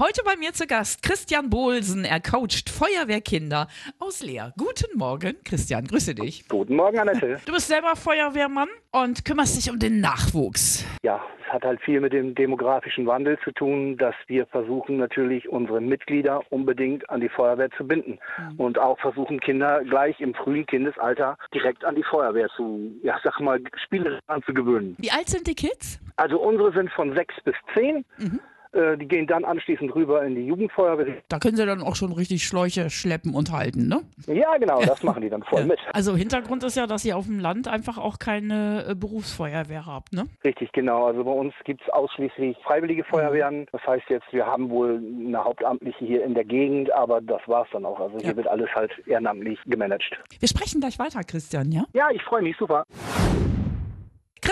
Heute bei mir zu Gast Christian Bohlsen. Er coacht Feuerwehrkinder aus Leer. Guten Morgen, Christian. Grüße dich. Guten Morgen, Annette. Du bist selber Feuerwehrmann und kümmerst dich um den Nachwuchs. Ja, es hat halt viel mit dem demografischen Wandel zu tun, dass wir versuchen natürlich unsere Mitglieder unbedingt an die Feuerwehr zu binden mhm. und auch versuchen Kinder gleich im frühen Kindesalter direkt an die Feuerwehr zu, ja, sag mal, spielerisch anzugewöhnen. Wie alt sind die Kids? Also unsere sind von sechs bis zehn. Mhm. Äh, die gehen dann anschließend rüber in die Jugendfeuerwehr. Da können sie dann auch schon richtig Schläuche schleppen und halten, ne? Ja, genau, das machen die dann voll mit. Also Hintergrund ist ja, dass ihr auf dem Land einfach auch keine äh, Berufsfeuerwehr habt, ne? Richtig, genau. Also bei uns gibt es ausschließlich freiwillige Feuerwehren. Das heißt jetzt, wir haben wohl eine Hauptamtliche hier in der Gegend, aber das war es dann auch. Also hier ja. wird alles halt ehrenamtlich gemanagt. Wir sprechen gleich weiter, Christian, ja? Ja, ich freue mich, super.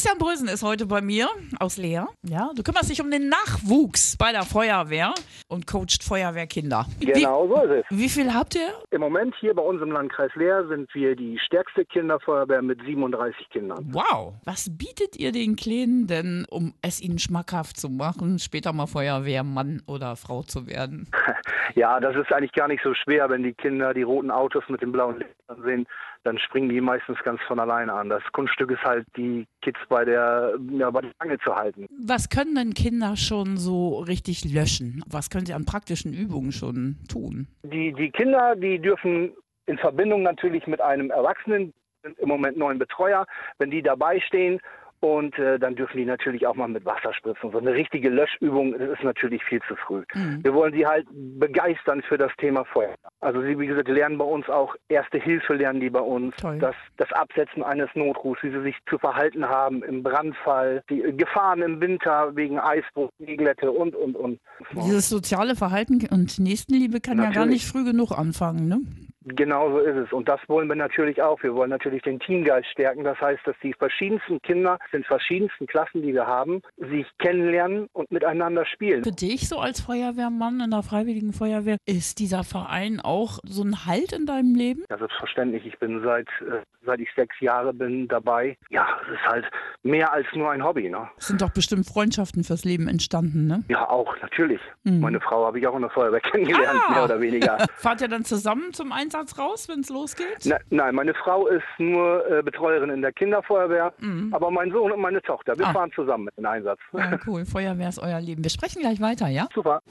Christian Brösen ist heute bei mir aus Leer. Ja, du kümmerst dich um den Nachwuchs bei der Feuerwehr und coacht Feuerwehrkinder. Genau, so ist es. Wie viel habt ihr? Im Moment hier bei uns im Landkreis Leer sind wir die stärkste Kinderfeuerwehr mit 37 Kindern. Wow. Was bietet ihr den Kleinen denn, um es ihnen schmackhaft zu machen, später mal Feuerwehrmann oder Frau zu werden? Ja, das ist eigentlich gar nicht so schwer, wenn die Kinder die roten Autos mit den blauen Lichtern sehen, dann springen die meistens ganz von alleine an. Das Kunststück ist halt, die Kids bei der, ja, bei der Stange zu halten. Was können denn Kinder schon so richtig löschen? Was können sie an praktischen Übungen schon tun? Die, die Kinder, die dürfen in Verbindung natürlich mit einem Erwachsenen, im Moment neuen Betreuer, wenn die dabei stehen und äh, dann dürfen die natürlich auch mal mit Wasser spritzen. So eine richtige Löschübung ist natürlich viel zu früh. Mhm. Wir wollen sie halt begeistern für das Thema Feuer. Also sie, wie gesagt, lernen bei uns auch Erste Hilfe, lernen die bei uns. Das, das Absetzen eines Notrufs, wie sie sich zu verhalten haben im Brandfall, die Gefahren im Winter wegen Eisbruch, Glätte und, und, und. Dieses soziale Verhalten und Nächstenliebe kann natürlich. ja gar nicht früh genug anfangen, ne? Genau so ist es. Und das wollen wir natürlich auch. Wir wollen natürlich den Teamgeist stärken. Das heißt, dass die verschiedensten Kinder in verschiedensten Klassen, die wir haben, sich kennenlernen und miteinander spielen. Für dich so als Feuerwehrmann in der Freiwilligen Feuerwehr, ist dieser Verein auch so ein Halt in deinem Leben? Ja, selbstverständlich. Ich bin seit, äh, seit ich sechs Jahre bin dabei. Ja, es ist halt mehr als nur ein Hobby. Ne? Es sind doch bestimmt Freundschaften fürs Leben entstanden, ne? Ja, auch, natürlich. Mhm. Meine Frau habe ich auch in der Feuerwehr kennengelernt, ah! mehr oder weniger. Fahrt ihr dann zusammen zum Einsatz? Einsatz raus, wenn es losgeht? Na, nein, meine Frau ist nur äh, Betreuerin in der Kinderfeuerwehr, mhm. aber mein Sohn und meine Tochter, wir ah. fahren zusammen mit dem Einsatz. Ja, cool, Feuerwehr ist euer Leben. Wir sprechen gleich weiter, ja? Super.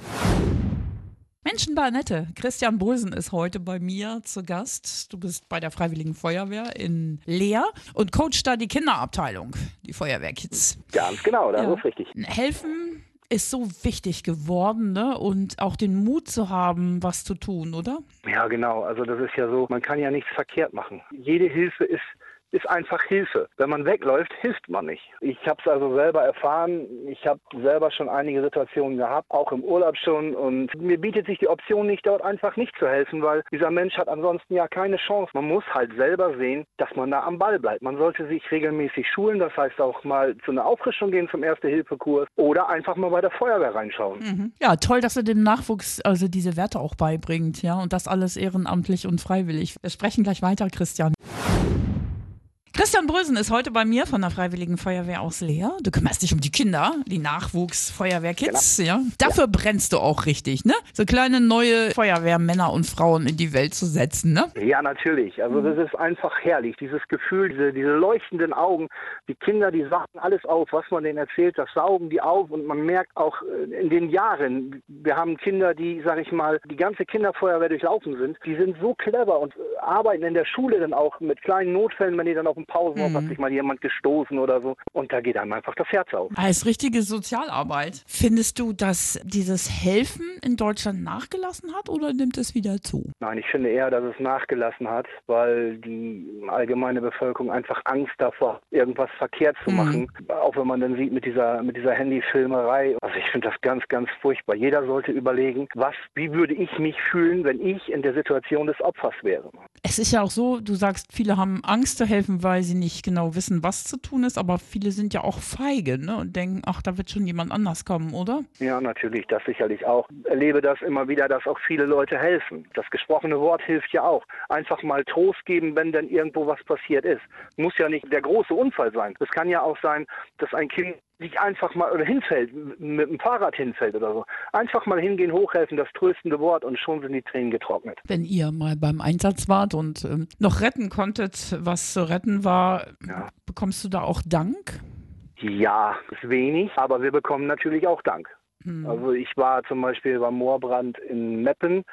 Menschen bei Annette. Christian Bohlsen ist heute bei mir zu Gast. Du bist bei der Freiwilligen Feuerwehr in Leer und coachst da die Kinderabteilung, die Feuerwehrkids. Ganz genau, das ja. ist richtig. Helfen ist so wichtig geworden, ne? Und auch den Mut zu haben, was zu tun, oder? Ja, genau. Also das ist ja so, man kann ja nichts verkehrt machen. Jede Hilfe ist ist einfach Hilfe. Wenn man wegläuft, hilft man nicht. Ich habe es also selber erfahren. Ich habe selber schon einige Situationen gehabt, auch im Urlaub schon. Und mir bietet sich die Option nicht, dort einfach nicht zu helfen, weil dieser Mensch hat ansonsten ja keine Chance. Man muss halt selber sehen, dass man da am Ball bleibt. Man sollte sich regelmäßig schulen, das heißt auch mal zu einer Auffrischung gehen zum Erste-Hilfe-Kurs oder einfach mal bei der Feuerwehr reinschauen. Mhm. Ja, toll, dass er dem Nachwuchs also diese Werte auch beibringt, ja, und das alles ehrenamtlich und freiwillig. Wir sprechen gleich weiter, Christian. Christian Brösen ist heute bei mir von der Freiwilligen Feuerwehr aus Leer. Du kümmerst dich um die Kinder, die Nachwuchsfeuerwehrkids, genau. ja. Dafür ja. brennst du auch richtig, ne? So kleine neue Feuerwehrmänner und Frauen in die Welt zu setzen, ne? Ja, natürlich. Also das ist einfach herrlich, dieses Gefühl, diese, diese leuchtenden Augen. Die Kinder, die sagen alles auf, was man denen erzählt, das saugen die auf und man merkt auch äh, in den Jahren, wir haben Kinder, die, sag ich mal, die ganze Kinderfeuerwehr durchlaufen sind, die sind so clever und äh, arbeiten in der Schule dann auch mit kleinen Notfällen, wenn die dann auf dem Pausenhof mhm. hat sich mal jemand gestoßen oder so. Und da geht einem einfach das Herz auf. Als richtige Sozialarbeit. Findest du, dass dieses Helfen in Deutschland nachgelassen hat oder nimmt es wieder zu? Nein, ich finde eher, dass es nachgelassen hat, weil die allgemeine Bevölkerung einfach Angst davor hat, irgendwas verkehrt zu mhm. machen. Auch wenn man dann sieht mit dieser, mit dieser Handyfilmerei. Also ich finde das ganz, ganz furchtbar. Jeder sollte überlegen, was, wie würde ich mich fühlen, wenn ich in der Situation des Opfers wäre. Es ist ja auch so, du sagst, viele haben Angst zu helfen, weil sie nicht genau wissen, was zu tun ist, aber viele sind ja auch feige ne? und denken, ach, da wird schon jemand anders kommen, oder? Ja, natürlich, das sicherlich auch. Ich erlebe das immer wieder, dass auch viele Leute helfen. Das gesprochene Wort hilft ja auch. Einfach mal Trost geben, wenn denn irgendwo was passiert ist. Muss ja nicht der große Unfall sein. Es kann ja auch sein, dass ein Kind sich einfach mal oder hinfällt, mit dem Fahrrad hinfällt oder so. Einfach mal hingehen, hochhelfen, das tröstende Wort und schon sind die Tränen getrocknet. Wenn ihr mal beim Einsatz wart und ähm, noch retten konntet, was zu retten war, Ja. bekommst du da auch Dank? Ja, ist wenig, aber wir bekommen natürlich auch Dank. Hm. Also ich war zum Beispiel beim Moorbrand in Meppen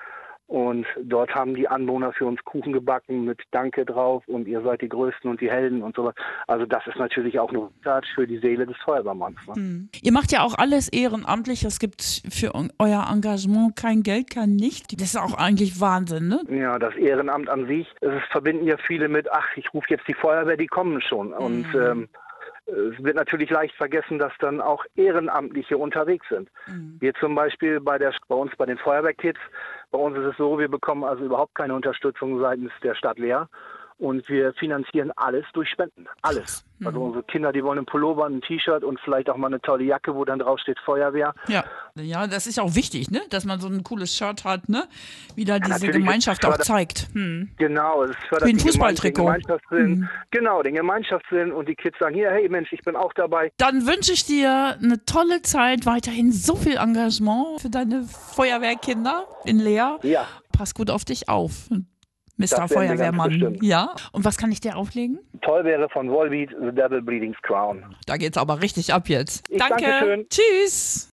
und dort haben die Anwohner für uns Kuchen gebacken mit Danke drauf und ihr seid die Größten und die Helden und sowas. Also das ist natürlich auch eine Tat für die Seele des Feuerwehrmanns. Ne? Hm. Ihr macht ja auch alles ehrenamtlich. Es gibt für eu- euer Engagement kein Geld, kein nicht. Das ist auch eigentlich Wahnsinn, ne? Ja, das Ehrenamt an sich, es verbinden ja viele mit, ach, ich rufe jetzt die Feuerwehr, die kommen schon. Und Mhm. ähm, es wird natürlich leicht vergessen, dass dann auch Ehrenamtliche unterwegs sind. Mhm. Wir zum Beispiel bei, der, bei uns bei den Feuerwehrkids, bei uns ist es so, wir bekommen also überhaupt keine Unterstützung seitens der Stadt Leer. Und wir finanzieren alles durch Spenden. Alles. Also unsere Kinder, die wollen einen Pullover, ein T-Shirt und vielleicht auch mal eine tolle Jacke, wo dann drauf steht Feuerwehr. Ja. Ja, das ist auch wichtig, ne? Dass man so ein cooles Shirt hat, ne? Wieder diese natürlich, Gemeinschaft es auch fördert- zeigt. Hm. Genau, es fördert Wie ein Fußballtrikot. den Gemeinschaftssinn. Mhm. Genau, den Gemeinschaftssinn und die Kids sagen, hier, hey Mensch, ich bin auch dabei. Dann wünsche ich dir eine tolle Zeit, weiterhin so viel Engagement für deine Feuerwehrkinder in Leer. Ja, Pass gut auf dich auf, Mr. Das Feuerwehrmann. Ja. Und was kann ich dir auflegen? toll wäre von Volbeat The Devil Bleeding's Crown. Da geht's aber richtig ab jetzt. Ich danke. danke schön. Tschüss.